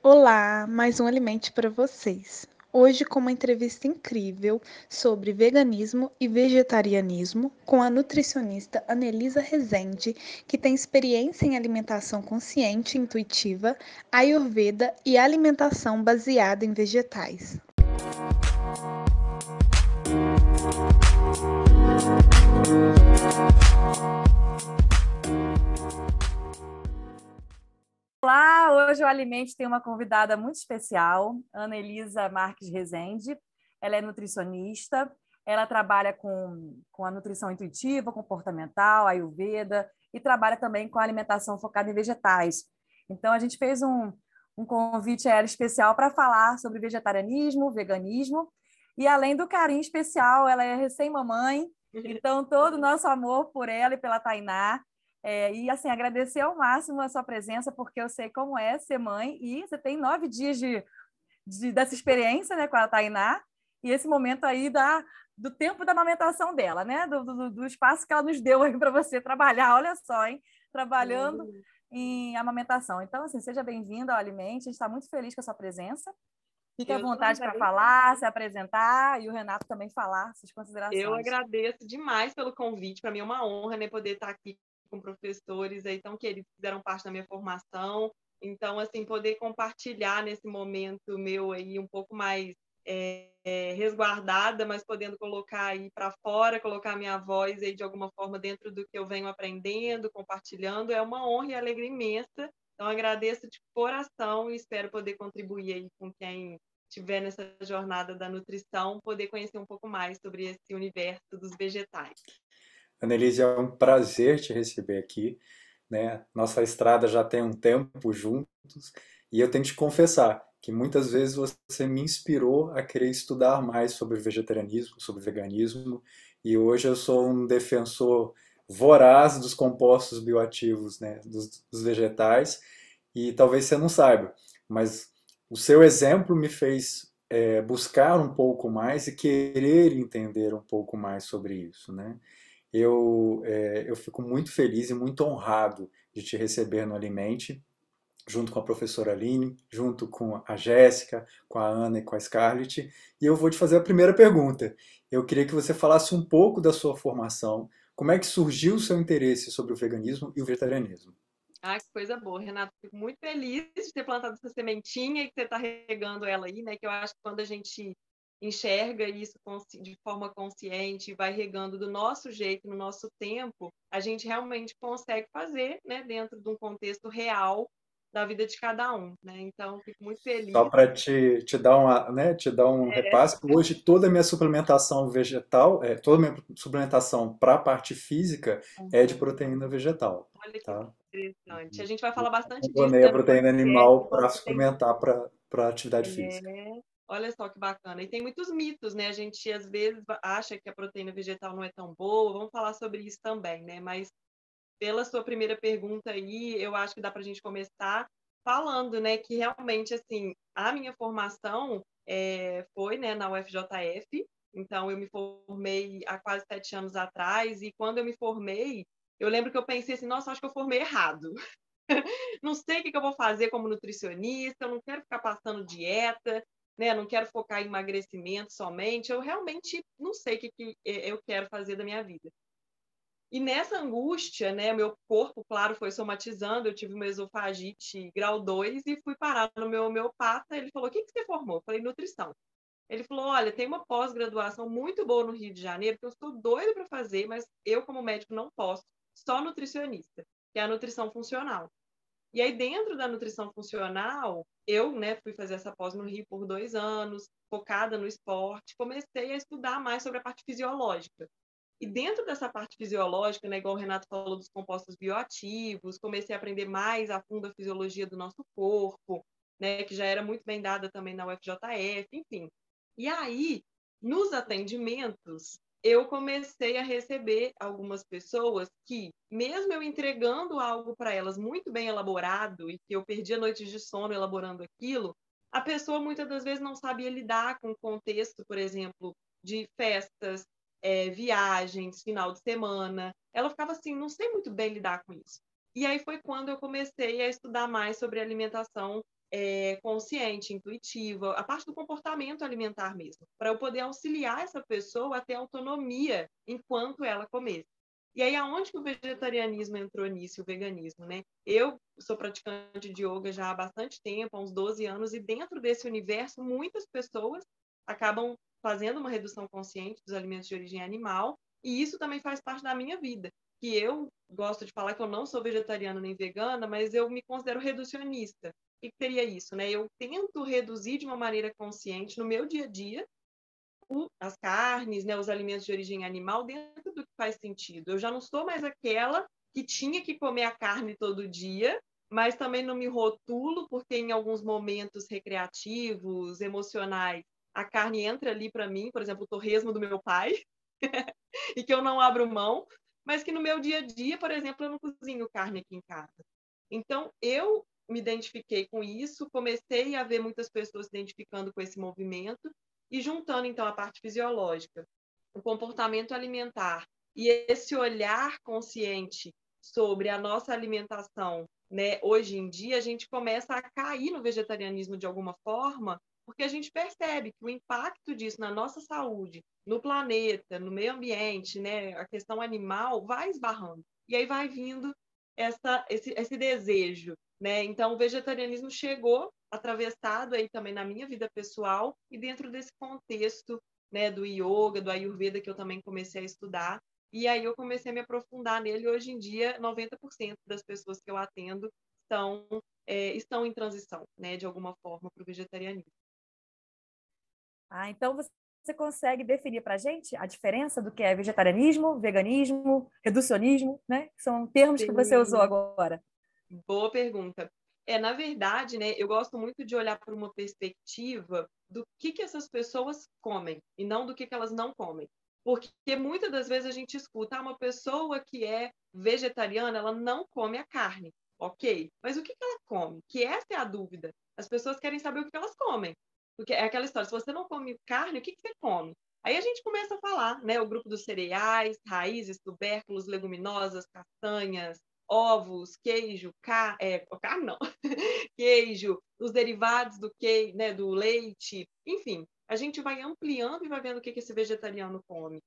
Olá, mais um Alimente para vocês. Hoje com uma entrevista incrível sobre veganismo e vegetarianismo com a nutricionista Anelisa Rezende, que tem experiência em alimentação consciente e intuitiva, ayurveda e alimentação baseada em vegetais. Olá, hoje o Alimente tem uma convidada muito especial, Ana Elisa Marques Rezende. Ela é nutricionista, ela trabalha com, com a nutrição intuitiva, comportamental, ayurveda e trabalha também com a alimentação focada em vegetais. Então, a gente fez um, um convite a ela especial para falar sobre vegetarianismo, veganismo e, além do carinho especial, ela é recém-mamãe, então todo o nosso amor por ela e pela Tainá é, e assim, agradecer ao máximo a sua presença, porque eu sei como é ser mãe, e você tem nove dias de, de dessa experiência né, com a Tainá, e esse momento aí da, do tempo da amamentação dela, né? Do, do, do espaço que ela nos deu aí para você trabalhar, olha só, hein? Trabalhando uhum. em amamentação. Então, assim, seja bem-vinda ao Alimente, a gente está muito feliz com a sua presença. Fique à vontade para falar, se apresentar e o Renato também falar suas considerações. Eu agradeço demais pelo convite. Para mim é uma honra né, poder estar aqui com professores aí tão queridos que fizeram parte da minha formação. Então, assim, poder compartilhar nesse momento meu aí um pouco mais é, é, resguardada, mas podendo colocar aí para fora, colocar minha voz aí de alguma forma dentro do que eu venho aprendendo, compartilhando, é uma honra e alegria imensa. Então, agradeço de coração e espero poder contribuir aí com quem estiver nessa jornada da nutrição, poder conhecer um pouco mais sobre esse universo dos vegetais. Annelise, é um prazer te receber aqui. Né? Nossa estrada já tem um tempo juntos e eu tenho que te confessar que muitas vezes você me inspirou a querer estudar mais sobre vegetarianismo, sobre veganismo e hoje eu sou um defensor voraz dos compostos bioativos, né, dos, dos vegetais e talvez você não saiba, mas o seu exemplo me fez é, buscar um pouco mais e querer entender um pouco mais sobre isso, né? Eu, é, eu fico muito feliz e muito honrado de te receber no Alimente, junto com a professora Aline, junto com a Jéssica, com a Ana e com a Scarlett. E eu vou te fazer a primeira pergunta. Eu queria que você falasse um pouco da sua formação, como é que surgiu o seu interesse sobre o veganismo e o vegetarianismo. Ah, que coisa boa, Renato. Fico muito feliz de ter plantado essa sementinha e que você está regando ela aí, né? Que eu acho que quando a gente enxerga isso de forma consciente, vai regando do nosso jeito, no nosso tempo, a gente realmente consegue fazer, né, dentro de um contexto real da vida de cada um, né? Então, fico muito feliz. Só para te, te dar uma, né, te dar um é. repasse, hoje toda a minha suplementação vegetal, é, toda a minha suplementação para a parte física uhum. é de proteína vegetal. Olha que tá? interessante. A gente vai falar bastante disso. Eu a proteína animal para suplementar para atividade é. física. Olha só que bacana. E tem muitos mitos, né? A gente às vezes acha que a proteína vegetal não é tão boa. Vamos falar sobre isso também, né? Mas pela sua primeira pergunta aí, eu acho que dá para a gente começar falando, né, que realmente assim a minha formação é, foi, né, na UFJF. Então eu me formei há quase sete anos atrás e quando eu me formei, eu lembro que eu pensei assim, nossa, acho que eu formei errado. não sei o que eu vou fazer como nutricionista, eu não quero ficar passando dieta, né? Não quero focar em emagrecimento somente. Eu realmente não sei o que, que é, eu quero fazer da minha vida. E nessa angústia, né, meu corpo, claro, foi somatizando, eu tive uma esofagite grau 2 e fui parar no meu homeopata, ele falou, o que, que você formou? Eu falei, nutrição. Ele falou, olha, tem uma pós-graduação muito boa no Rio de Janeiro, que eu estou doido para fazer, mas eu, como médico, não posso, só nutricionista, que é a nutrição funcional. E aí, dentro da nutrição funcional, eu né, fui fazer essa pós no Rio por dois anos, focada no esporte, comecei a estudar mais sobre a parte fisiológica. E dentro dessa parte fisiológica, né, igual o Renato falou dos compostos bioativos, comecei a aprender mais a fundo a fisiologia do nosso corpo, né, que já era muito bem dada também na UFJF, enfim. E aí, nos atendimentos, eu comecei a receber algumas pessoas que, mesmo eu entregando algo para elas muito bem elaborado e que eu perdia noites de sono elaborando aquilo, a pessoa muitas das vezes não sabia lidar com o contexto, por exemplo, de festas, é, viagens, final de semana. Ela ficava assim, não sei muito bem lidar com isso. E aí foi quando eu comecei a estudar mais sobre alimentação é, consciente, intuitiva, a parte do comportamento alimentar mesmo, para eu poder auxiliar essa pessoa a ter autonomia enquanto ela comesse. E aí, aonde que o vegetarianismo entrou nisso, o veganismo, né? Eu sou praticante de yoga já há bastante tempo, há uns 12 anos, e dentro desse universo, muitas pessoas acabam fazendo uma redução consciente dos alimentos de origem animal, e isso também faz parte da minha vida. Que eu gosto de falar que eu não sou vegetariana nem vegana, mas eu me considero reducionista. Que seria isso, né? Eu tento reduzir de uma maneira consciente no meu dia a dia as carnes, né, os alimentos de origem animal dentro do que faz sentido. Eu já não sou mais aquela que tinha que comer a carne todo dia, mas também não me rotulo, porque em alguns momentos recreativos, emocionais, a carne entra ali para mim, por exemplo, o torresmo do meu pai, e que eu não abro mão, mas que no meu dia a dia, por exemplo, eu não cozinho carne aqui em casa. Então, eu me identifiquei com isso, comecei a ver muitas pessoas se identificando com esse movimento, e juntando, então, a parte fisiológica, o comportamento alimentar e esse olhar consciente sobre a nossa alimentação, né, hoje em dia, a gente começa a cair no vegetarianismo de alguma forma, porque a gente percebe que o impacto disso na nossa saúde, no planeta, no meio ambiente, né, a questão animal, vai esbarrando. E aí vai vindo essa, esse, esse desejo. Né? Então, o vegetarianismo chegou atravessado aí também na minha vida pessoal e dentro desse contexto né, do yoga, do ayurveda que eu também comecei a estudar. E aí eu comecei a me aprofundar nele. Hoje em dia, 90% das pessoas que eu atendo estão, é, estão em transição, né, de alguma forma, para o vegetarianismo. Ah, então você consegue definir para a gente a diferença do que é vegetarianismo, veganismo, reducionismo, né? São termos Sim. que você usou agora. Boa pergunta. É, na verdade, né, eu gosto muito de olhar para uma perspectiva do que, que essas pessoas comem e não do que, que elas não comem. Porque muitas das vezes a gente escuta ah, uma pessoa que é vegetariana, ela não come a carne. Ok, mas o que, que ela come? Que essa é a dúvida. As pessoas querem saber o que elas comem. Porque é aquela história, se você não come carne, o que, que você come? Aí a gente começa a falar, né? O grupo dos cereais, raízes, tubérculos, leguminosas, castanhas, ovos, queijo, car é, carne não, queijo, os derivados do queijo, né, do leite, enfim, a gente vai ampliando e vai vendo o que, que esse vegetariano come.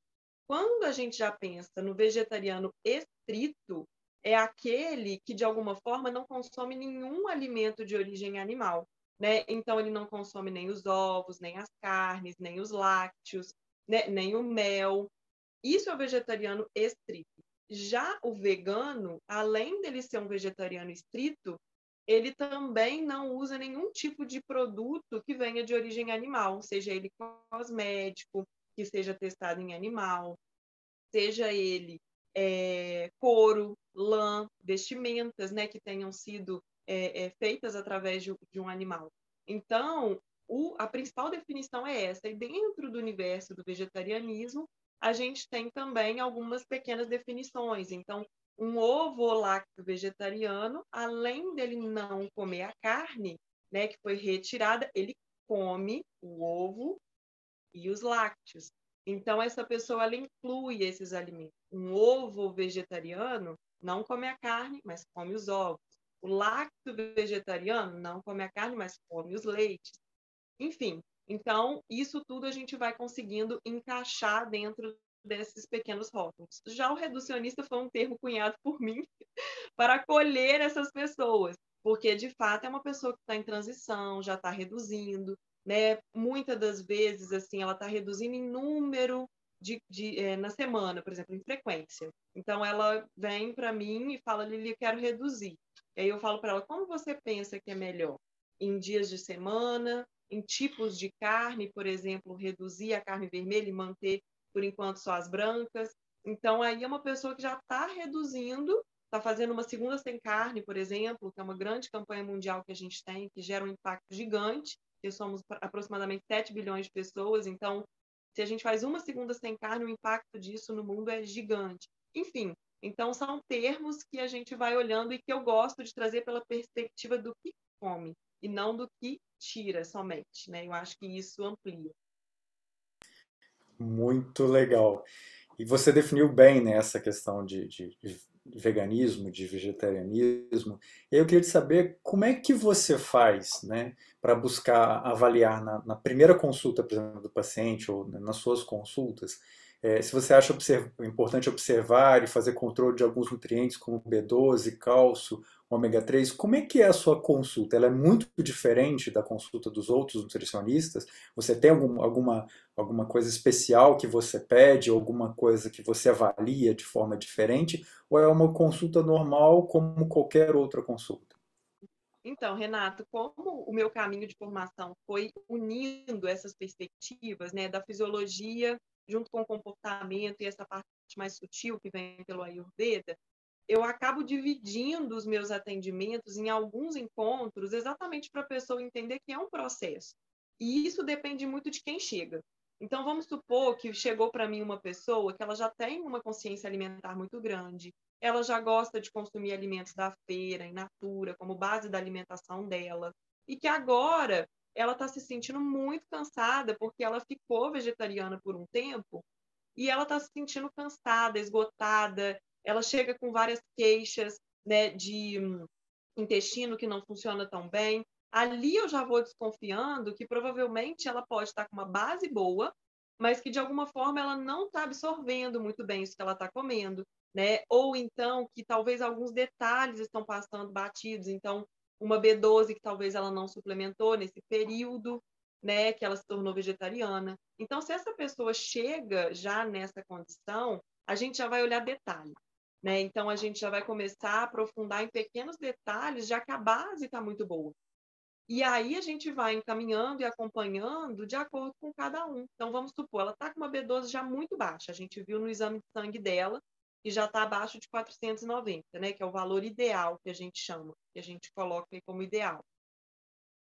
Quando a gente já pensa no vegetariano estrito, é aquele que, de alguma forma, não consome nenhum alimento de origem animal. Né? Então, ele não consome nem os ovos, nem as carnes, nem os lácteos, né? nem o mel. Isso é o vegetariano estrito. Já o vegano, além dele ser um vegetariano estrito, ele também não usa nenhum tipo de produto que venha de origem animal, seja ele cosmético, que seja testado em animal, seja ele é, couro, lã, vestimentas, né, que tenham sido é, é, feitas através de, de, um animal. Então, o, a principal definição é essa. E dentro do universo do vegetarianismo, a gente tem também algumas pequenas definições. Então, um ovo lácteo vegetariano, além dele não comer a carne, né, que foi retirada, ele come o ovo e os lácteos. Então, essa pessoa ela inclui esses alimentos. Um ovo vegetariano não come a carne, mas come os ovos. O lácteo vegetariano não come a carne, mas come os leites. Enfim, então, isso tudo a gente vai conseguindo encaixar dentro desses pequenos rótulos. Já o reducionista foi um termo cunhado por mim para acolher essas pessoas, porque de fato é uma pessoa que está em transição, já está reduzindo, né? Muitas das vezes, assim, ela está reduzindo em número de, de é, na semana, por exemplo, em frequência. Então, ela vem para mim e fala, Lili, eu quero reduzir. E aí eu falo para ela, como você pensa que é melhor? Em dias de semana, em tipos de carne, por exemplo, reduzir a carne vermelha e manter, por enquanto, só as brancas. Então, aí é uma pessoa que já está reduzindo, está fazendo uma segunda sem carne, por exemplo, que é uma grande campanha mundial que a gente tem, que gera um impacto gigante, que somos aproximadamente 7 bilhões de pessoas, então, se a gente faz uma segunda sem carne, o impacto disso no mundo é gigante. Enfim, então são termos que a gente vai olhando e que eu gosto de trazer pela perspectiva do que come e não do que tira somente, né? Eu acho que isso amplia. Muito legal. E você definiu bem né, essa questão de, de, de veganismo, de vegetarianismo. E eu queria saber como é que você faz né, para buscar avaliar na, na, primeira consulta, por exemplo, do paciente ou nas suas consultas, é, se você acha observ importante observar e fazer controle de alguns nutrientes como B12, cálcio, ômega 3, como é que é a sua consulta? Ela é muito diferente da consulta dos outros nutricionistas? Você tem algum, alguma, alguma coisa especial que você pede, alguma coisa que você avalia de forma diferente? Ou é uma consulta normal como qualquer outra consulta? Então, Renato, como o meu caminho de formação foi unindo essas perspectivas né, da fisiologia junto com o comportamento e essa parte mais sutil que vem pelo Ayurveda, eu acabo dividindo os meus atendimentos em alguns encontros exatamente para a pessoa entender que é um processo. E isso depende muito de quem chega. Então, vamos supor que chegou para mim uma pessoa que ela já tem uma consciência alimentar muito grande, ela já gosta de consumir alimentos da feira, in natura, como base da alimentação dela, e que agora ela está se sentindo muito cansada porque ela ficou vegetariana por um tempo e ela está se sentindo cansada, esgotada. Ela chega com várias queixas né, de intestino que não funciona tão bem. Ali eu já vou desconfiando que provavelmente ela pode estar com uma base boa, mas que de alguma forma ela não está absorvendo muito bem isso que ela está comendo, né? Ou então que talvez alguns detalhes estão passando batidos. Então uma B12 que talvez ela não suplementou nesse período, né, que ela se tornou vegetariana. Então, se essa pessoa chega já nessa condição, a gente já vai olhar detalhe, né? Então, a gente já vai começar a aprofundar em pequenos detalhes, já que a base está muito boa. E aí a gente vai encaminhando e acompanhando de acordo com cada um. Então, vamos supor, ela está com uma B12 já muito baixa. A gente viu no exame de sangue dela e já está abaixo de 490, né, que é o valor ideal que a gente chama, que a gente coloca como ideal.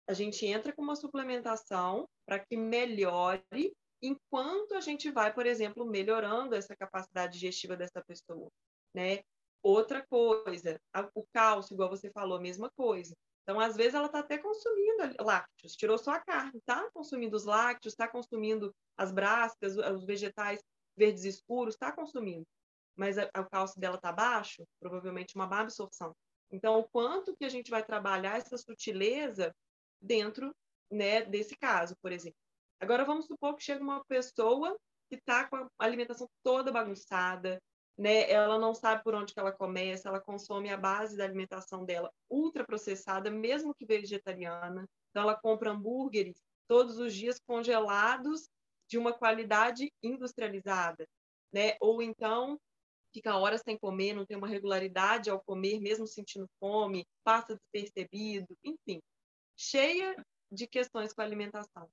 A gente entra com uma suplementação para que melhore enquanto a gente vai, por exemplo, melhorando essa capacidade digestiva dessa pessoa, né? Outra coisa, o cálcio, igual você falou, a mesma coisa. Então, às vezes, ela está até consumindo lácteos, tirou só a carne, está consumindo os lácteos, está consumindo as brascas, os vegetais verdes escuros, está consumindo mas o cálcio dela está baixo, provavelmente uma má absorção. Então, o quanto que a gente vai trabalhar essa sutileza dentro né, desse caso, por exemplo. Agora, vamos supor que chega uma pessoa que está com a alimentação toda bagunçada, né? Ela não sabe por onde que ela começa, ela consome a base da alimentação dela ultraprocessada, mesmo que vegetariana. Então, ela compra hambúrgueres todos os dias congelados de uma qualidade industrializada, né? Ou então fica horas sem comer, não tem uma regularidade ao comer, mesmo sentindo fome, passa despercebido, enfim, cheia de questões com a alimentação.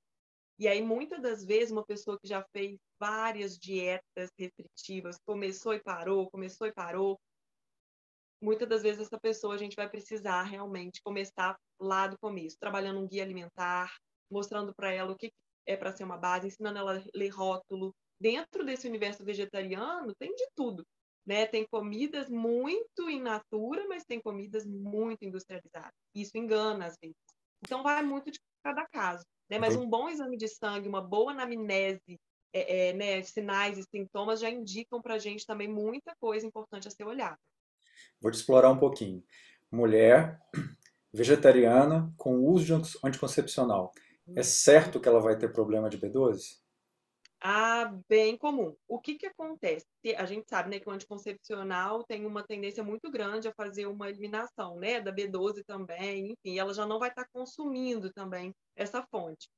E aí, muitas das vezes, uma pessoa que já fez várias dietas restritivas, começou e parou, começou e parou, muitas das vezes essa pessoa a gente vai precisar realmente começar lá do começo, trabalhando um guia alimentar, mostrando para ela o que é para ser uma base, ensinando ela a ler rótulo. Dentro desse universo vegetariano tem de tudo. Né? Tem comidas muito in natura, mas tem comidas muito industrializadas. Isso engana às vezes. Então vai muito de cada caso. Né? Mas um bom exame de sangue, uma boa anamnese, é, é, né, sinais e sintomas já indicam para a gente também muita coisa importante a ser olhada. Vou te explorar um pouquinho. Mulher vegetariana com uso de anticoncepcional. É certo que ela vai ter problema de B12? Ah, bem comum. O que que acontece? A gente sabe, né, que o anticoncepcional tem uma tendência muito grande a fazer uma eliminação, né, da B12 também, enfim, ela já não vai estar consumindo também essa fonte.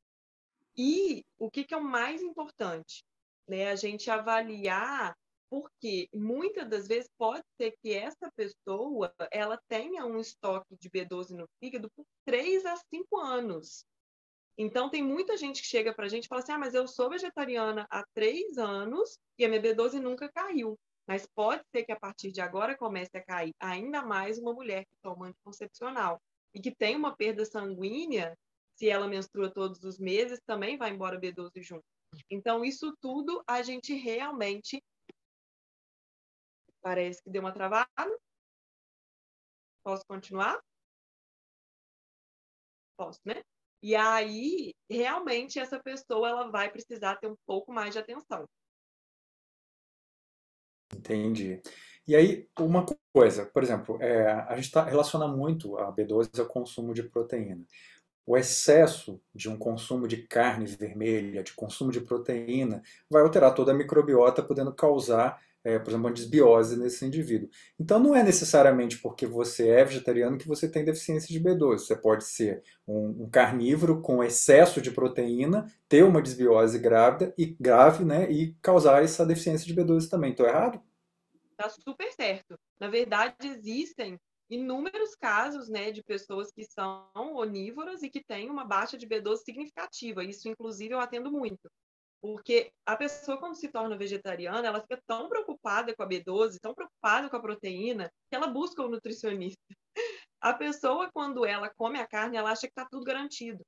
E o que que é o mais importante, né, a gente avaliar porque muitas das vezes pode ser que essa pessoa ela tenha um estoque de B12 no fígado por 3 a 5 anos. Então, tem muita gente que chega para a gente e fala assim: ah, mas eu sou vegetariana há três anos e a minha B12 nunca caiu. Mas pode ser que a partir de agora comece a cair ainda mais uma mulher que toma anticoncepcional e que tem uma perda sanguínea, se ela menstrua todos os meses, também vai embora a B12 junto. Então, isso tudo a gente realmente. Parece que deu uma travada. Posso continuar? Posso, né? E aí, realmente, essa pessoa ela vai precisar ter um pouco mais de atenção. Entendi. E aí, uma coisa, por exemplo, é, a gente tá, relaciona muito a B12 ao consumo de proteína. O excesso de um consumo de carne vermelha, de consumo de proteína, vai alterar toda a microbiota, podendo causar é, por exemplo, uma desbiose nesse indivíduo. Então não é necessariamente porque você é vegetariano que você tem deficiência de B12. Você pode ser um, um carnívoro com excesso de proteína, ter uma desbiose grávida e grave, né, e causar essa deficiência de B12 também. Estou errado? Tá super certo. Na verdade, existem inúmeros casos né, de pessoas que são onívoras e que têm uma baixa de B12 significativa. Isso, inclusive, eu atendo muito. Porque a pessoa, quando se torna vegetariana, ela fica tão preocupada com a B12, tão preocupada com a proteína, que ela busca um nutricionista. A pessoa, quando ela come a carne, ela acha que está tudo garantido.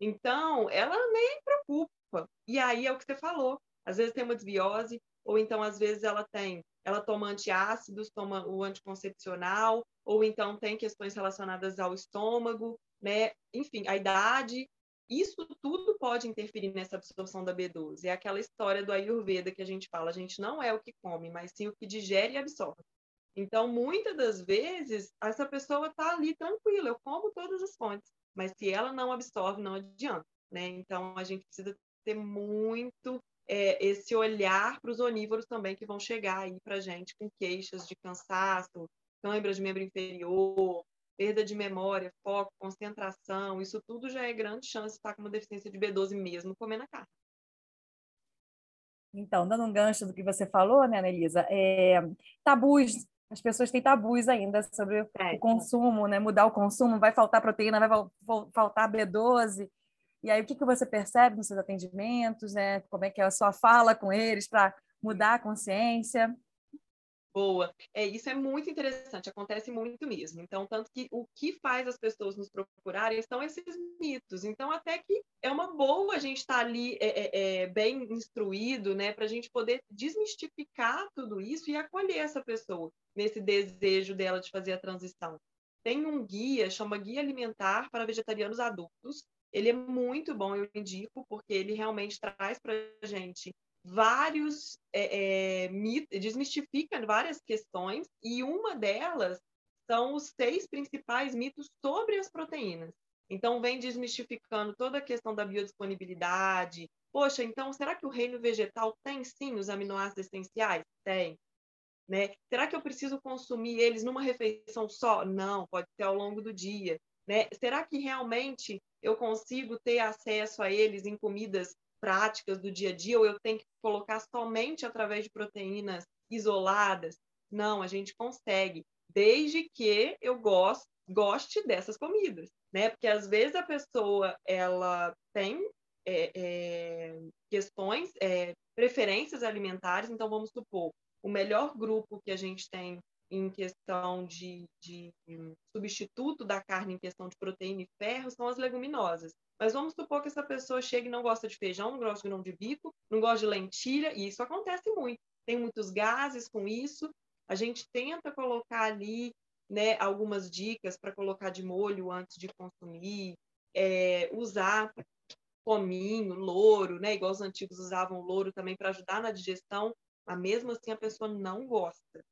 Então, ela nem preocupa. E aí é o que você falou. Às vezes tem uma desbiose, ou então às vezes ela tem, ela toma antiácidos, toma o anticoncepcional, ou então tem questões relacionadas ao estômago, né? Enfim, a idade, isso tudo pode interferir nessa absorção da B12. É aquela história do Ayurveda que a gente fala, a gente não é o que come, mas sim o que digere e absorve. Então, muitas das vezes, essa pessoa está ali tranquila, eu como todas as fontes, mas se ela não absorve, não adianta, né? Então, a gente precisa ter muito é, esse olhar para os onívoros também que vão chegar aí para gente com queixas de cansaço, câimbras de membro inferior, perda de memória, foco, concentração, isso tudo já é grande chance de estar com uma deficiência de B12 mesmo comendo a carne. Então, dando um gancho do que você falou, né, Anelisa, é, tabus, as pessoas têm tabus ainda sobre é, o consumo, né, mudar o consumo, vai faltar proteína, vai faltar B12, e aí o que, que você percebe nos seus atendimentos, né, como é que é a sua fala com eles para mudar a consciência? Boa. É, isso é muito interessante, acontece muito mesmo. Então, tanto que o que faz as pessoas nos procurarem são esses mitos. Então, até que é uma boa a gente estar tá ali é, é, é, bem instruído, né, para a gente poder desmistificar tudo isso e acolher essa pessoa nesse desejo dela de fazer a transição. Tem um guia, chama Guia Alimentar para Vegetarianos Adultos. Ele é muito bom, eu indico, porque ele realmente traz para a gente vários é, é, mitos, desmistifica várias questões, e uma delas são os seis principais mitos sobre as proteínas. Então, vem desmistificando toda a questão da biodisponibilidade. Poxa, então, será que o reino vegetal tem sim os aminoácidos essenciais? Tem. Né? Será que eu preciso consumir eles numa refeição só? Não, pode ser ao longo do dia. Né? Será que realmente eu consigo ter acesso a eles em comidas práticas do dia a dia, ou eu tenho que colocar somente através de proteínas isoladas. Não, a gente consegue, desde que eu goste, goste dessas comidas, né? Porque às vezes a pessoa ela tem é, é, questões, é, preferências alimentares, então vamos supor, o melhor grupo que a gente tem em questão de, de substituto da carne em questão de proteína e ferro são as leguminosas. Mas vamos supor que essa pessoa chegue e não gosta de feijão, não gosta de grão de bico, não gosta de lentilha, e isso acontece muito. Tem muitos gases com isso. A gente tenta colocar ali né, algumas dicas para colocar de molho antes de consumir, é, usar cominho, louro, né, igual os antigos usavam louro também para ajudar na digestão, mas mesmo assim a pessoa não gosta.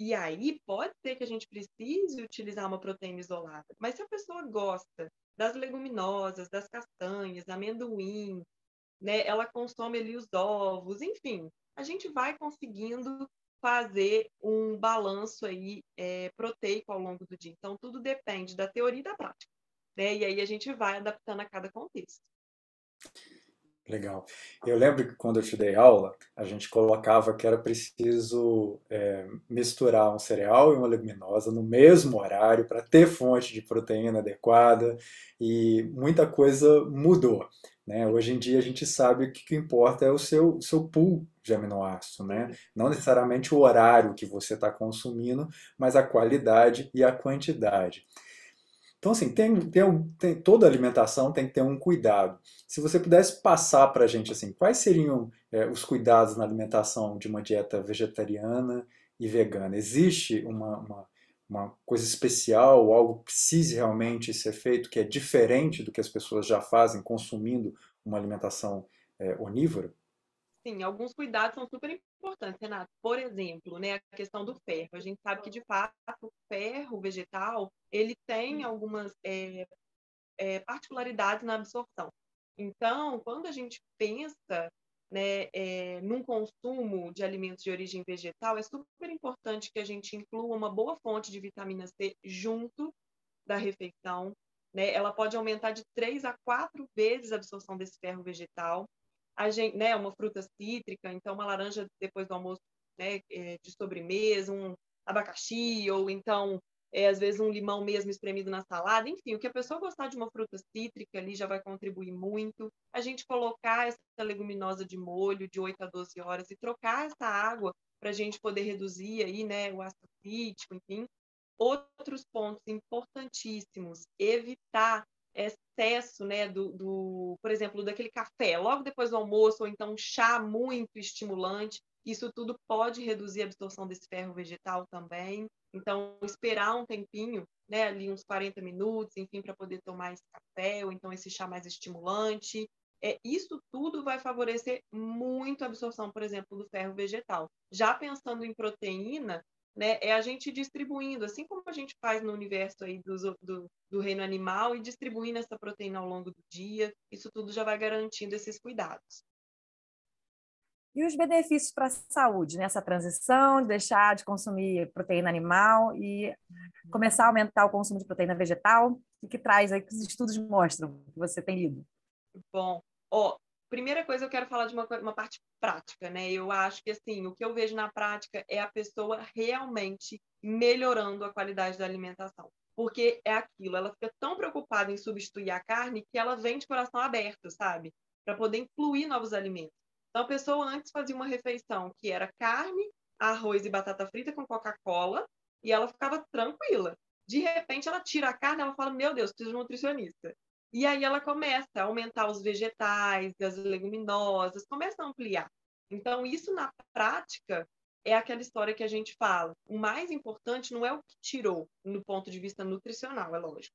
E aí pode ser que a gente precise utilizar uma proteína isolada, mas se a pessoa gosta das leguminosas, das castanhas, amendoim, né? Ela consome ali os ovos, enfim, a gente vai conseguindo fazer um balanço aí é, proteico ao longo do dia. Então, tudo depende da teoria e da prática, né? E aí a gente vai adaptando a cada contexto. Legal. Eu lembro que quando eu te dei aula, a gente colocava que era preciso é, misturar um cereal e uma leguminosa no mesmo horário para ter fonte de proteína adequada e muita coisa mudou. Né? Hoje em dia a gente sabe que o que importa é o seu, seu pool de aminoácido, né? não necessariamente o horário que você está consumindo, mas a qualidade e a quantidade. Então, assim, tem, tem, tem, toda alimentação tem que ter um cuidado. Se você pudesse passar para a gente, assim, quais seriam é, os cuidados na alimentação de uma dieta vegetariana e vegana? Existe uma, uma, uma coisa especial, algo que precise realmente ser feito, que é diferente do que as pessoas já fazem consumindo uma alimentação é, onívora? Sim, alguns cuidados são super importantes, Renato. Por exemplo, né, a questão do ferro. A gente sabe que, de fato, o ferro vegetal, ele tem algumas é, é, particularidades na absorção. Então, quando a gente pensa né, é, num consumo de alimentos de origem vegetal, é super importante que a gente inclua uma boa fonte de vitamina C junto da refeição. Né? Ela pode aumentar de 3 a 4 vezes a absorção desse ferro vegetal. A gente, né, uma fruta cítrica, então uma laranja depois do almoço né, é, de sobremesa, um abacaxi, ou então é, às vezes um limão mesmo espremido na salada, enfim, o que a pessoa gostar de uma fruta cítrica ali já vai contribuir muito. A gente colocar essa leguminosa de molho de 8 a 12 horas e trocar essa água para a gente poder reduzir aí, né, o ácido cítrico, enfim. Outros pontos importantíssimos, evitar excesso, né, do, do, por exemplo, daquele café logo depois do almoço, ou então chá muito estimulante, isso tudo pode reduzir a absorção desse ferro vegetal também. Então, esperar um tempinho, né, ali uns 40 minutos, enfim, para poder tomar esse café, ou então esse chá mais estimulante. É, isso tudo vai favorecer muito a absorção, por exemplo, do ferro vegetal. Já pensando em proteína, né, é a gente distribuindo, assim como a gente faz no universo aí do, do, do reino animal, e distribuindo essa proteína ao longo do dia, isso tudo já vai garantindo esses cuidados. E os benefícios para a saúde nessa transição, de deixar de consumir proteína animal e começar a aumentar o consumo de proteína vegetal? O que traz aí que os estudos mostram que você tem lido? Bom, ó, primeira coisa eu quero falar de uma, uma parte prática, né? Eu acho que assim, o que eu vejo na prática é a pessoa realmente melhorando a qualidade da alimentação. Porque é aquilo, ela fica tão preocupada em substituir a carne que ela vem de coração aberto, sabe? Para poder incluir novos alimentos. Então, a pessoa antes fazia uma refeição que era carne, arroz e batata frita com Coca-Cola, e ela ficava tranquila. De repente, ela tira a carne, ela fala: Meu Deus, preciso de um nutricionista. E aí ela começa a aumentar os vegetais, as leguminosas, começa a ampliar. Então, isso na prática é aquela história que a gente fala. O mais importante não é o que tirou, no ponto de vista nutricional, é lógico,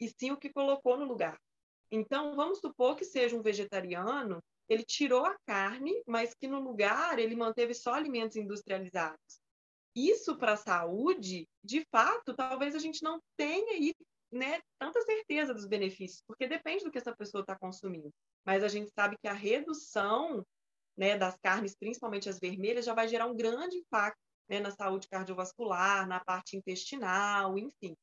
e sim o que colocou no lugar. Então, vamos supor que seja um vegetariano ele tirou a carne, mas que no lugar ele manteve só alimentos industrializados. Isso para a saúde, de fato, talvez a gente não tenha aí, né, tanta certeza dos benefícios, porque depende do que essa pessoa está consumindo. Mas a gente sabe que a redução né, das carnes, principalmente as vermelhas, já vai gerar um grande impacto né, na saúde cardiovascular, na parte intestinal, enfim.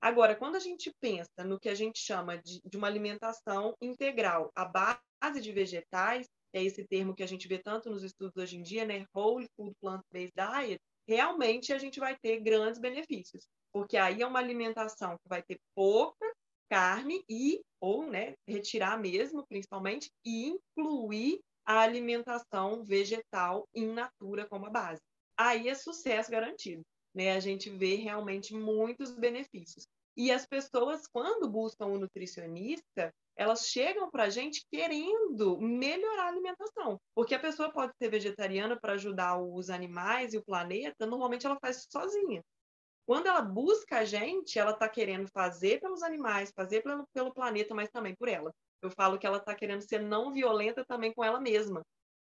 Agora, quando a gente pensa no que a gente chama de, de uma alimentação integral, a base de vegetais, que é esse termo que a gente vê tanto nos estudos hoje em dia, né? Whole Food Plant-Based Diet, realmente a gente vai ter grandes benefícios, porque aí é uma alimentação que vai ter pouca carne e, ou, né, retirar mesmo, principalmente, e incluir a alimentação vegetal in natura como a base. Aí é sucesso garantido, né? A gente vê realmente muitos benefícios. E as pessoas, quando buscam um nutricionista, elas chegam para a gente querendo melhorar a alimentação. Porque a pessoa pode ser vegetariana para ajudar os animais e o planeta, normalmente ela faz sozinha. Quando ela busca a gente, ela está querendo fazer pelos animais, fazer pelo, pelo planeta, mas também por ela. Eu falo que ela está querendo ser não violenta também com ela mesma.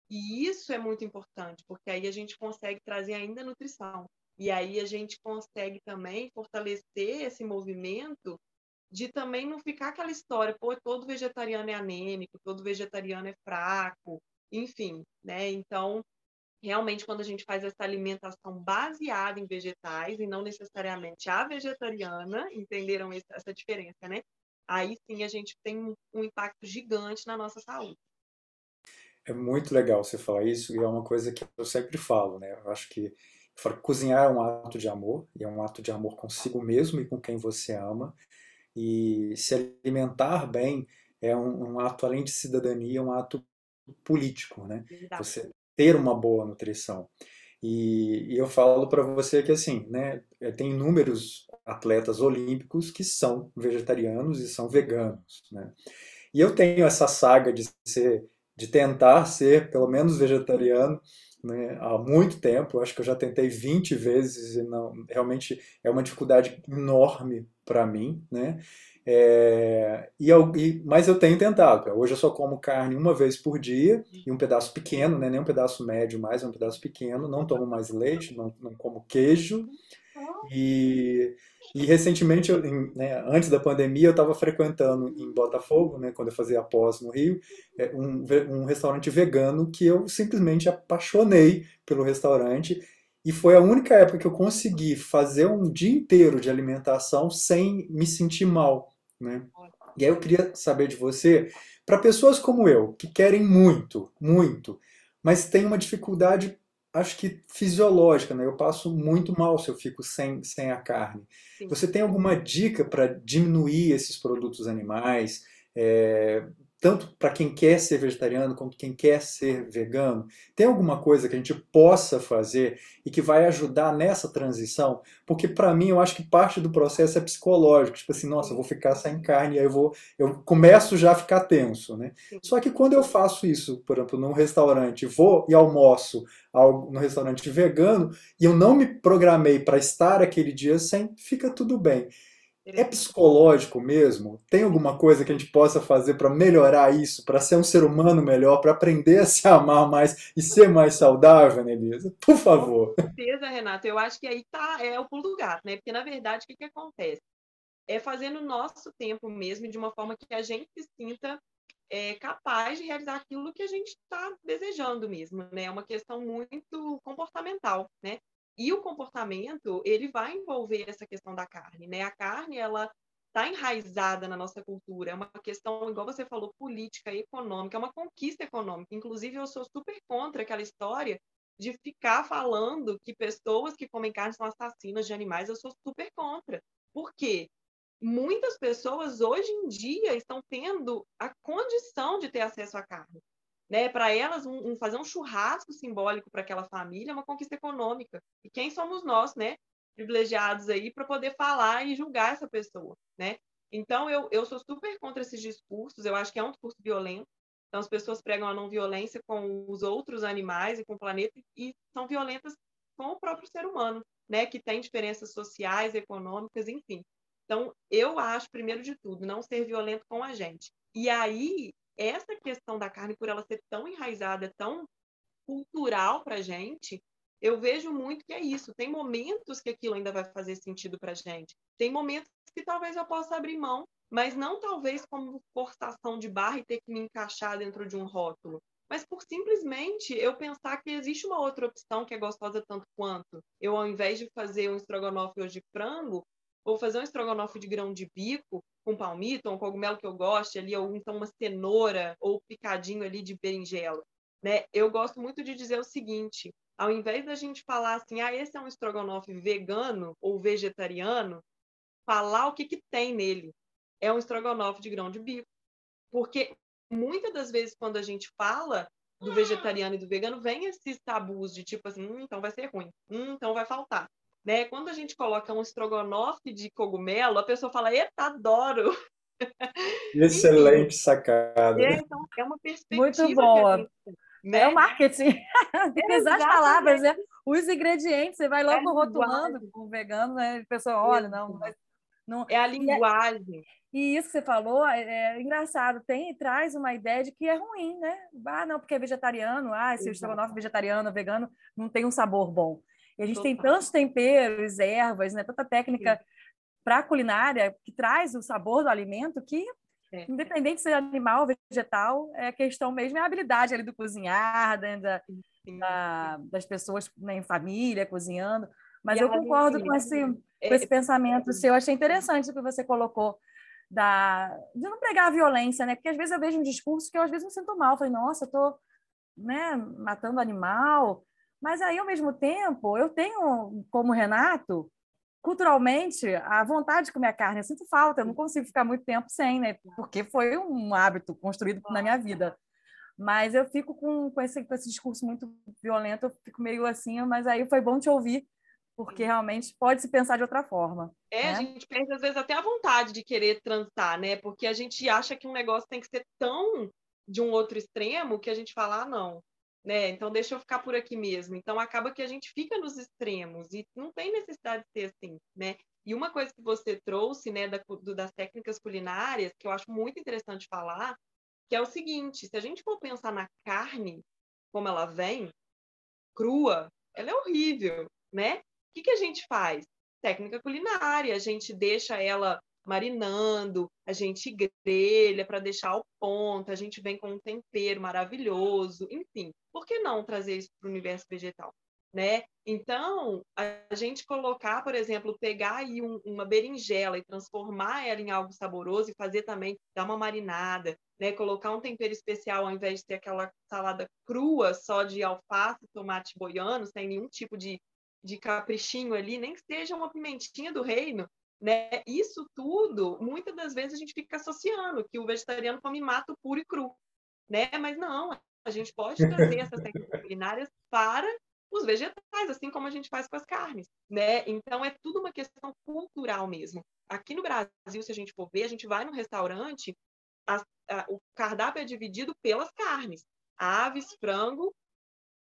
E isso é muito importante, porque aí a gente consegue trazer ainda nutrição. E aí a gente consegue também fortalecer esse movimento de também não ficar aquela história, pô, todo vegetariano é anêmico, todo vegetariano é fraco, enfim, né? Então, realmente, quando a gente faz essa alimentação baseada em vegetais e não necessariamente a vegetariana, entenderam essa diferença, né? Aí sim a gente tem um impacto gigante na nossa saúde. É muito legal você falar isso e é uma coisa que eu sempre falo, né? Eu acho que cozinhar é um ato de amor, e é um ato de amor consigo mesmo e com quem você ama. E se alimentar bem é um, um ato, além de cidadania, um ato político, né? Você ter uma boa nutrição. E, e eu falo para você que, assim, né, é, tem inúmeros atletas olímpicos que são vegetarianos e são veganos, né? E eu tenho essa saga de ser, de tentar ser, pelo menos, vegetariano, né, há muito tempo. Acho que eu já tentei 20 vezes e não, realmente é uma dificuldade enorme para mim, né? É, e, e, mas eu tenho tentado. Hoje eu só como carne uma vez por dia e um pedaço pequeno, né? nem um pedaço médio mais, é um pedaço pequeno. Não tomo mais leite, não, não como queijo. E, e recentemente, eu, né, antes da pandemia, eu estava frequentando em Botafogo, né, quando eu fazia pós no Rio, é, um, um restaurante vegano que eu simplesmente apaixonei pelo restaurante. E foi a única época que eu consegui fazer um dia inteiro de alimentação sem me sentir mal. Né? E aí eu queria saber de você, para pessoas como eu, que querem muito, muito, mas tem uma dificuldade, acho que fisiológica, né? Eu passo muito mal se eu fico sem, sem a carne. Sim. Você tem alguma dica para diminuir esses produtos animais? É, tanto para quem quer ser vegetariano quanto quem quer ser vegano? Tem alguma coisa que a gente possa fazer e que vai ajudar nessa transição? Porque para mim eu acho que parte do processo é psicológico, tipo assim, nossa, eu vou ficar sem carne, aí eu vou, eu começo já a ficar tenso, né? Só que quando eu faço isso, por exemplo, num restaurante, vou e almoço no restaurante vegano e eu não me programei para estar aquele dia sem, fica tudo bem. É psicológico mesmo? Tem alguma coisa que a gente possa fazer para melhorar isso, para ser um ser humano melhor, para aprender a se amar mais e ser mais saudável, Nelisa? Por favor. Com certeza, Renato. Eu acho que aí tá, é o pulo do gato, né? Porque, na verdade, o que, que acontece? É fazendo o nosso tempo mesmo de uma forma que a gente se sinta é, capaz de realizar aquilo que a gente está desejando mesmo, né? É uma questão muito comportamental, né? E o comportamento, ele vai envolver essa questão da carne, né? A carne, ela está enraizada na nossa cultura, é uma questão, igual você falou, política, econômica, é uma conquista econômica. Inclusive, eu sou super contra aquela história de ficar falando que pessoas que comem carne são assassinas de animais, eu sou super contra. Por quê? Muitas pessoas hoje em dia estão tendo a condição de ter acesso à carne né? Para elas, um, um, fazer um churrasco simbólico para aquela família é uma conquista econômica. E quem somos nós, né? Privilegiados aí para poder falar e julgar essa pessoa, né? Então, eu, eu sou super contra esses discursos, eu acho que é um discurso violento. Então, as pessoas pregam a não violência com os outros animais e com o planeta e são violentas com o próprio ser humano, né? Que tem diferenças sociais, econômicas, enfim. Então, eu acho, primeiro de tudo, não ser violento com a gente. E aí, essa questão da carne, por ela ser tão enraizada, tão cultural para gente, eu vejo muito que é isso. Tem momentos que aquilo ainda vai fazer sentido para gente. Tem momentos que talvez eu possa abrir mão, mas não talvez como forçação de barra e ter que me encaixar dentro de um rótulo. Mas por simplesmente eu pensar que existe uma outra opção que é gostosa tanto quanto. Eu, ao invés de fazer um estrogonofe hoje de frango, vou fazer um estrogonofe de grão de bico com palmito, um cogumelo que eu goste ali, ou então uma cenoura, ou picadinho ali de berinjela. Né? Eu gosto muito de dizer o seguinte, ao invés da gente falar assim, ah, esse é um estrogonofe vegano ou vegetariano, falar o que, que tem nele. É um estrogonofe de grão de bico. Porque muitas das vezes, quando a gente fala do vegetariano e do vegano, vem esses tabus de tipo assim, hum, então vai ser ruim, hum, então vai faltar. Né? Quando a gente coloca um estrogonofe de cogumelo, a pessoa fala, eita, adoro! Excelente sacada. É, então, é uma perspectiva. Muito boa. né? É o marketing. Apesar as palavras, né? os ingredientes, você vai logo é rotulando com o vegano, né? A pessoa, olha, não, não. É a linguagem. E isso que você falou é, é, engraçado, tem traz uma ideia de que é ruim, né? Ah, não, porque é vegetariano, ah, esse estrogonofe vegetariano, vegano, não tem um sabor bom. E a gente Total. tem tantos temperos, ervas, né? tanta técnica para a culinária que traz o sabor do alimento que, é. independente se é animal ou vegetal, é a questão mesmo, é a habilidade ali do cozinhar, né? da, da, das pessoas né, em família, cozinhando. Mas e eu concordo com esse, com esse pensamento seu. Eu achei interessante o que você colocou da, de não pregar a violência, né? Porque às vezes eu vejo um discurso que eu às vezes me sinto mal. Eu falei, nossa, eu tô né, matando animal, mas aí, ao mesmo tempo, eu tenho, como Renato, culturalmente, a vontade de comer carne. Eu sinto falta, eu não consigo ficar muito tempo sem, né? Porque foi um hábito construído na minha vida. Mas eu fico com, com, esse, com esse discurso muito violento, eu fico meio assim, mas aí foi bom te ouvir, porque realmente pode se pensar de outra forma. É, né? a gente perde às vezes até a vontade de querer transar, né? Porque a gente acha que um negócio tem que ser tão de um outro extremo que a gente fala, ah, não, né? Então deixa eu ficar por aqui mesmo. Então acaba que a gente fica nos extremos e não tem necessidade de ser assim, né? E uma coisa que você trouxe, né, da, do, das técnicas culinárias, que eu acho muito interessante falar, que é o seguinte: se a gente for pensar na carne, como ela vem, crua, ela é horrível, né? O que, que a gente faz? Técnica culinária, a gente deixa ela marinando, a gente grelha para deixar ao ponto, a gente vem com um tempero maravilhoso, enfim. Por que não trazer isso para o universo vegetal? Né? Então, a gente colocar, por exemplo, pegar aí um, uma berinjela e transformar ela em algo saboroso e fazer também, dar uma marinada, né? Colocar um tempero especial ao invés de ter aquela salada crua só de alface, tomate boiano, sem nenhum tipo de, de caprichinho ali, nem que seja uma pimentinha do reino, né? Isso tudo, muitas das vezes a gente fica associando que o vegetariano come mato puro e cru, né? Mas não, a gente pode trazer essas técnicas culinárias para os vegetais, assim como a gente faz com as carnes, né? Então é tudo uma questão cultural mesmo. Aqui no Brasil, se a gente for ver, a gente vai no restaurante, a, a, o cardápio é dividido pelas carnes: aves, frango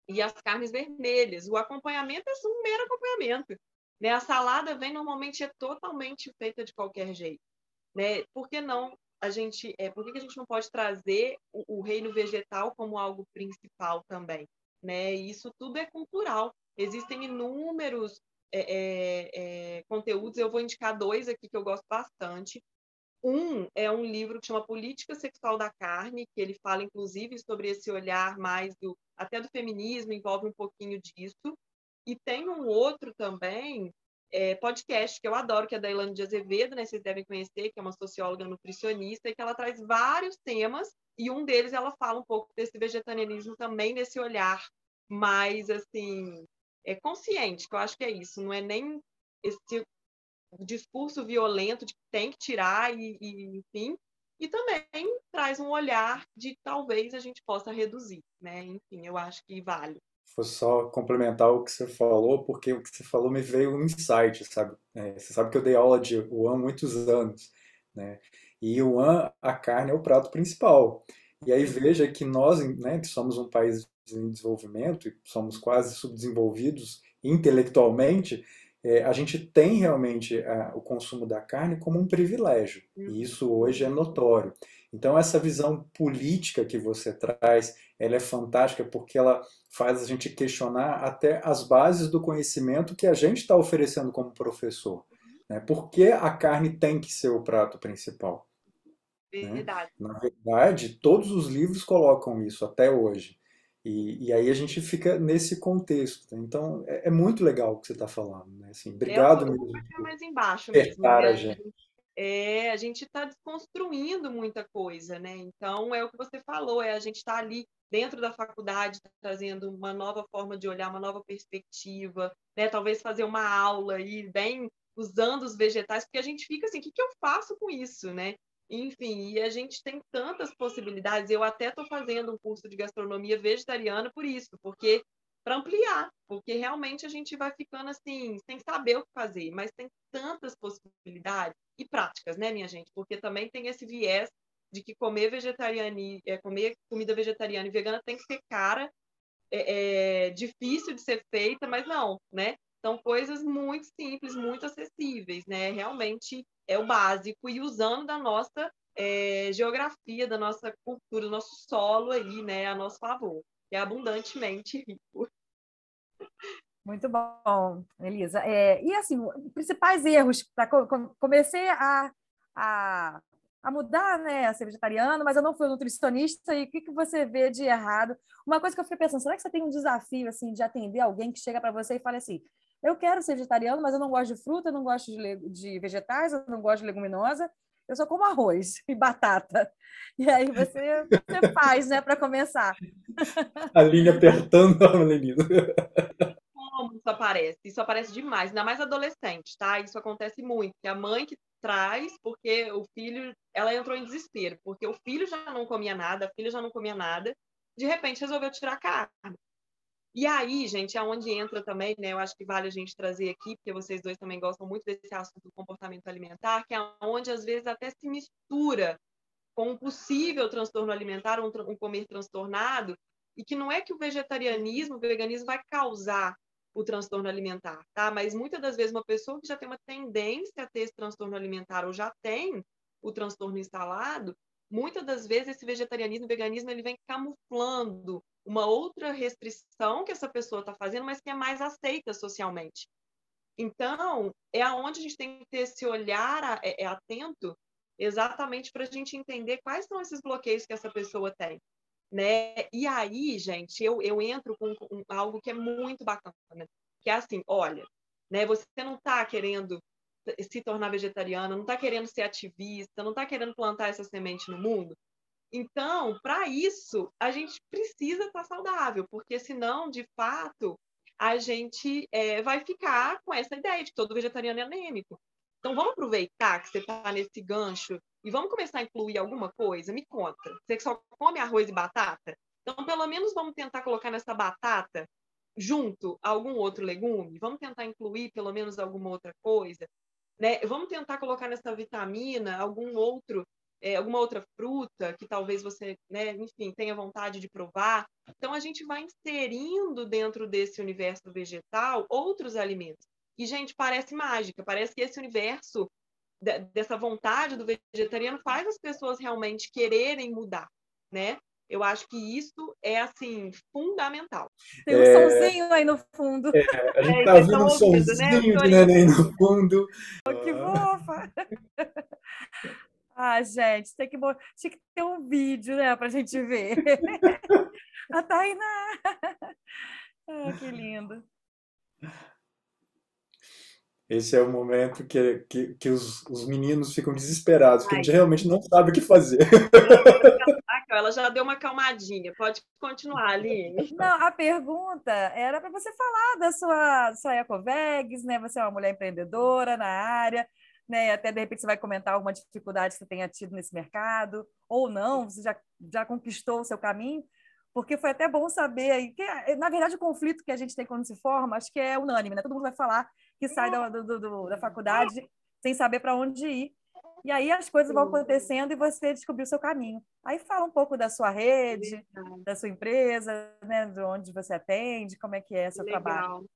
e as carnes vermelhas. O acompanhamento é um mero acompanhamento. Né? A salada vem normalmente é totalmente feita de qualquer jeito. Né? Por que não a gente, é, por que, a gente não pode trazer o, o reino vegetal como algo principal também? Né? Isso tudo é cultural. Existem inúmeros é, é, é, conteúdos, eu vou indicar dois aqui que eu gosto bastante. Um é um livro que chama Política Sexual da Carne, que ele fala, inclusive, sobre esse olhar mais do até do feminismo, envolve um pouquinho disso. E tem um outro também, é, podcast, que eu adoro, que é da Ilane de Azevedo, né? Vocês devem conhecer, que é uma socióloga nutricionista, e que ela traz vários temas, e um deles ela fala um pouco desse vegetarianismo também, nesse olhar mais, assim, é consciente, que eu acho que é isso, não é nem esse discurso violento de que tem que tirar, e, e enfim, e também traz um olhar de talvez a gente possa reduzir, né? Enfim, eu acho que vale. Vou só complementar o que você falou, porque o que você falou me veio um insight, sabe? É, você sabe que eu dei aula de há muitos anos, né? E Wuhan, a carne é o prato principal. E aí veja que nós, né, que somos um país em desenvolvimento e somos quase subdesenvolvidos intelectualmente, é, a gente tem realmente a, o consumo da carne como um privilégio. E isso hoje é notório. Então essa visão política que você traz, ela é fantástica porque ela faz a gente questionar até as bases do conhecimento que a gente está oferecendo como professor. Né? Por que a carne tem que ser o prato principal? Né? Verdade. Né? Na verdade, todos os livros colocam isso até hoje. E, e aí a gente fica nesse contexto. Então é, é muito legal o que você está falando. Né? Assim, obrigado eu, mesmo. Mais embaixo mesmo. A gente é, a gente está desconstruindo muita coisa, né? Então é o que você falou, é a gente está ali dentro da faculdade trazendo uma nova forma de olhar, uma nova perspectiva, né? Talvez fazer uma aula aí bem usando os vegetais, porque a gente fica assim, o que, que eu faço com isso, né? Enfim, e a gente tem tantas possibilidades. Eu até estou fazendo um curso de gastronomia vegetariana por isso, porque para ampliar, porque realmente a gente vai ficando assim, sem saber o que fazer, mas tem tantas possibilidades e práticas, né, minha gente? Porque também tem esse viés de que comer vegetariano, é, comer comida vegetariana e vegana tem que ser cara, é, é, difícil de ser feita, mas não, né? São coisas muito simples, muito acessíveis, né? Realmente é o básico e usando da nossa é, geografia, da nossa cultura, do nosso solo aí, né, a nosso favor, é abundantemente rico. Muito bom, Elisa. É, e assim, principais erros comecei a, a, a, mudar, né, a ser vegetariano, mas eu não fui nutricionista. E o que, que você vê de errado? Uma coisa que eu fiquei pensando, será que você tem um desafio assim de atender alguém que chega para você e fala assim: eu quero ser vegetariano, mas eu não gosto de fruta, eu não gosto de, de vegetais, eu não gosto de leguminosa, eu só como arroz e batata. E aí você, você faz, né, para começar. A linha apertando a menina como isso aparece. Isso aparece demais, ainda mais adolescente, tá? Isso acontece muito. Que a mãe que traz, porque o filho, ela entrou em desespero, porque o filho já não comia nada, a filha já não comia nada, de repente resolveu tirar carne. E aí, gente, é onde entra também, né? Eu acho que vale a gente trazer aqui, porque vocês dois também gostam muito desse assunto do comportamento alimentar, que é onde às vezes até se mistura com um possível transtorno alimentar, um, um comer transtornado, e que não é que o vegetarianismo, o veganismo vai causar o transtorno alimentar, tá? Mas muitas das vezes uma pessoa que já tem uma tendência a ter esse transtorno alimentar ou já tem o transtorno instalado, muitas das vezes esse vegetarianismo, veganismo, ele vem camuflando uma outra restrição que essa pessoa está fazendo, mas que é mais aceita socialmente. Então, é aonde a gente tem que ter esse olhar é, é atento exatamente para a gente entender quais são esses bloqueios que essa pessoa tem. Né? E aí, gente, eu, eu entro com, com algo que é muito bacana, que é assim, olha, né, você não está querendo se tornar vegetariana, não está querendo ser ativista, não está querendo plantar essa semente no mundo. Então, para isso, a gente precisa estar tá saudável, porque senão, de fato, a gente é, vai ficar com essa ideia de que todo vegetariano é anêmico. Então, vamos aproveitar que você está nesse gancho e vamos começar a incluir alguma coisa? Me conta. Você só come arroz e batata? Então, pelo menos vamos tentar colocar nessa batata junto algum outro legume? Vamos tentar incluir pelo menos alguma outra coisa? Né? Vamos tentar colocar nessa vitamina algum outro é, alguma outra fruta que talvez você, né, enfim, tenha vontade de provar. Então, a gente vai inserindo dentro desse universo vegetal outros alimentos. E, gente, parece mágica, parece que esse universo de, dessa vontade do vegetariano faz as pessoas realmente quererem mudar, né? Eu acho que isso é, assim, fundamental. Tem um é... sonzinho aí no fundo. É, a gente é, tá ouvindo um sonzinho né? de neném no fundo. Oh, que fofa! Ah, gente, tem que, tinha que ter um vídeo, né, para a gente ver. a Tainá! Ah, que lindo. Esse é o momento que, que, que os, os meninos ficam desesperados, porque Ai. a gente realmente não sabe o que fazer. Ela já deu uma calmadinha. Pode continuar, Aline. Não, a pergunta era para você falar da sua, sua Ecovegs, né? Você é uma mulher empreendedora na área né? Até de repente você vai comentar alguma dificuldade que você tenha tido nesse mercado, ou não, você já, já conquistou o seu caminho, porque foi até bom saber aí, que na verdade o conflito que a gente tem quando se forma, acho que é unânime, né? Todo mundo vai falar que sai da, do, do, da faculdade sem saber para onde ir. E aí as coisas vão acontecendo e você descobriu o seu caminho. Aí fala um pouco da sua rede, da sua empresa, né, de onde você atende, como é que é seu Legal. trabalho.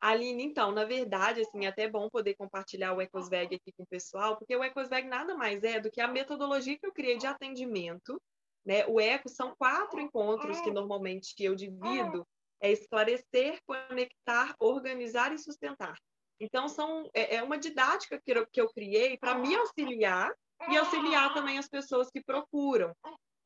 Aline, então, na verdade, assim, é até bom poder compartilhar o Ecosveg aqui com o pessoal, porque o Ecosveg nada mais é do que a metodologia que eu criei de atendimento, né? O Eco são quatro encontros que normalmente eu divido, é esclarecer, conectar, organizar e sustentar. Então, são, é, é uma didática que eu, que eu criei para me auxiliar e auxiliar também as pessoas que procuram,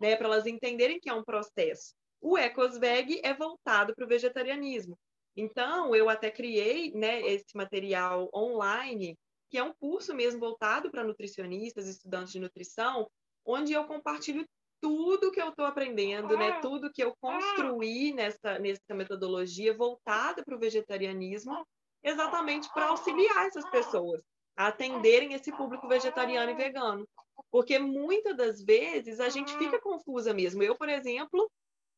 né? Para elas entenderem que é um processo. O Ecosveg é voltado para o vegetarianismo. Então, eu até criei né, esse material online, que é um curso mesmo voltado para nutricionistas, estudantes de nutrição, onde eu compartilho tudo que eu estou aprendendo, né, tudo que eu construí nessa, nessa metodologia voltada para o vegetarianismo, exatamente para auxiliar essas pessoas a atenderem esse público vegetariano e vegano. Porque muitas das vezes a gente fica confusa mesmo. Eu, por exemplo,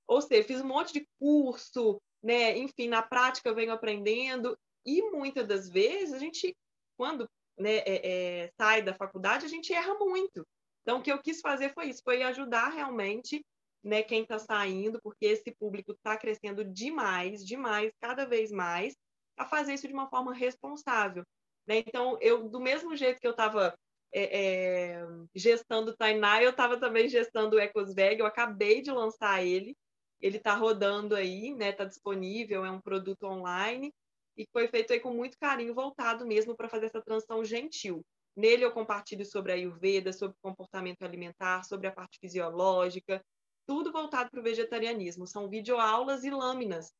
ou seja, fiz um monte de curso, né? Enfim, na prática eu venho aprendendo e muitas das vezes a gente, quando né, é, é, sai da faculdade, a gente erra muito. Então, o que eu quis fazer foi isso, foi ajudar realmente né, quem está saindo, porque esse público está crescendo demais, demais, cada vez mais, a fazer isso de uma forma responsável. Né? Então, eu, do mesmo jeito que eu estava é, é, gestando o Tainá, eu estava também gestando o Ecosveg, eu acabei de lançar ele, ele está rodando aí, né? Está disponível, é um produto online e foi feito aí com muito carinho, voltado mesmo para fazer essa transição gentil. Nele eu compartilho sobre a Ayurveda, sobre comportamento alimentar, sobre a parte fisiológica, tudo voltado para o vegetarianismo. São videoaulas e lâminas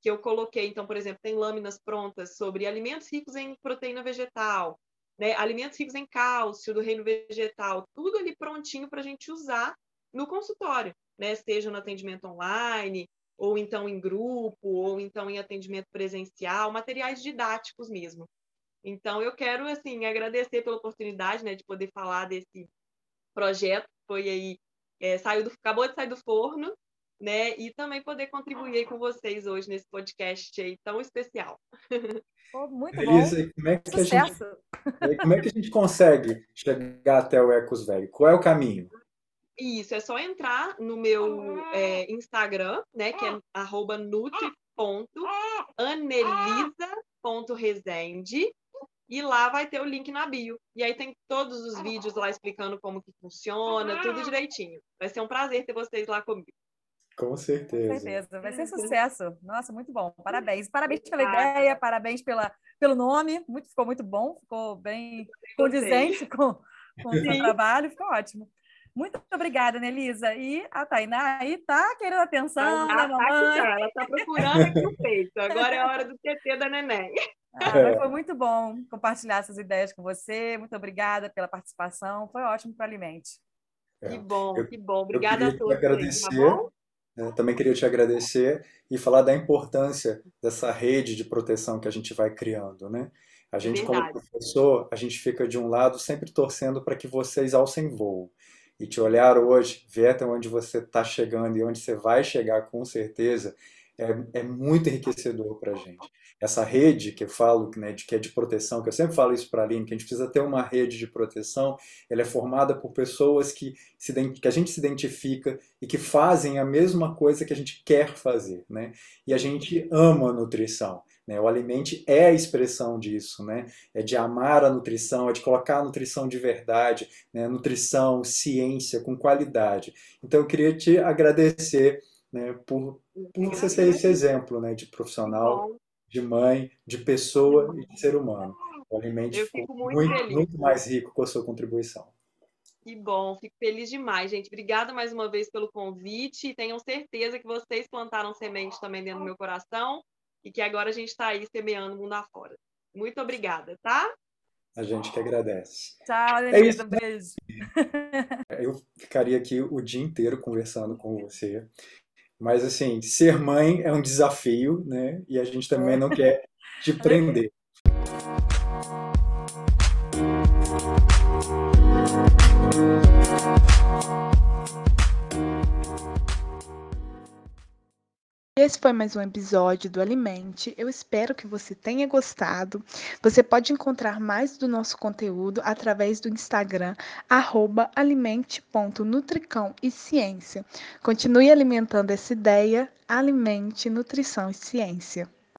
que eu coloquei. Então, por exemplo, tem lâminas prontas sobre alimentos ricos em proteína vegetal, né? alimentos ricos em cálcio do reino vegetal, tudo ali prontinho para a gente usar no consultório né, seja no atendimento online, ou então em grupo, ou então em atendimento presencial, materiais didáticos mesmo. Então, eu quero, assim, agradecer pela oportunidade, né, de poder falar desse projeto, foi aí, é, saiu do, acabou de sair do forno, né, e também poder contribuir com vocês hoje nesse podcast aí tão especial. Oh, muito Elisa, bom. Como é, que a gente, como é que a gente consegue chegar até o Ecos Velho? Qual é o caminho? Isso, é só entrar no meu é, Instagram, né, que é arroba e lá vai ter o link na bio. E aí tem todos os vídeos lá explicando como que funciona, tudo direitinho. Vai ser um prazer ter vocês lá comigo. Com certeza. Com certeza. Vai ser sucesso. Nossa, muito bom. Parabéns. Parabéns pela ideia, parabéns pela, pelo nome. Muito, ficou muito bom, ficou bem condizente com, com o seu trabalho, ficou ótimo. Muito obrigada, Nelisa. E a Tainá aí tá querendo atenção da mamãe. Tá, ela tá procurando aqui o peito. Agora é a hora do TT da neném. Ah, foi muito bom compartilhar essas ideias com você. Muito obrigada pela participação. Foi ótimo para o Alimente. É. Que bom, eu, que bom. Obrigada a todos. Agradecer, tá né, também queria te agradecer e falar da importância dessa rede de proteção que a gente vai criando, né? A gente, Verdade. como professor, a gente fica de um lado sempre torcendo para que vocês alcem voo. E te olhar hoje, ver até onde você está chegando e onde você vai chegar com certeza, é, é muito enriquecedor para a gente. Essa rede que eu falo, né, de, que é de proteção, que eu sempre falo isso para a Aline, que a gente precisa ter uma rede de proteção, ela é formada por pessoas que, se, que a gente se identifica e que fazem a mesma coisa que a gente quer fazer. Né? E a gente ama a nutrição. Né? O Alimente é a expressão disso, né? é de amar a nutrição, é de colocar a nutrição de verdade, né? nutrição, ciência, com qualidade. Então eu queria te agradecer né, por, por você ser esse exemplo né, de profissional, de mãe, de pessoa e de ser humano. O alimento ficou muito, muito, muito mais rico com a sua contribuição. Que bom, fico feliz demais, gente. Obrigada mais uma vez pelo convite. Tenham certeza que vocês plantaram semente também dentro do meu coração e que agora a gente está aí semeando o mundo afora. Muito obrigada, tá? A gente que agradece. Tchau, Denise, é um beijo. Eu ficaria aqui o dia inteiro conversando com você. Mas, assim, ser mãe é um desafio, né? E a gente também não quer te prender. Esse foi mais um episódio do Alimente. Eu espero que você tenha gostado. Você pode encontrar mais do nosso conteúdo através do Instagram, alimente.nutricão e ciência. Continue alimentando essa ideia, alimente, nutrição e ciência.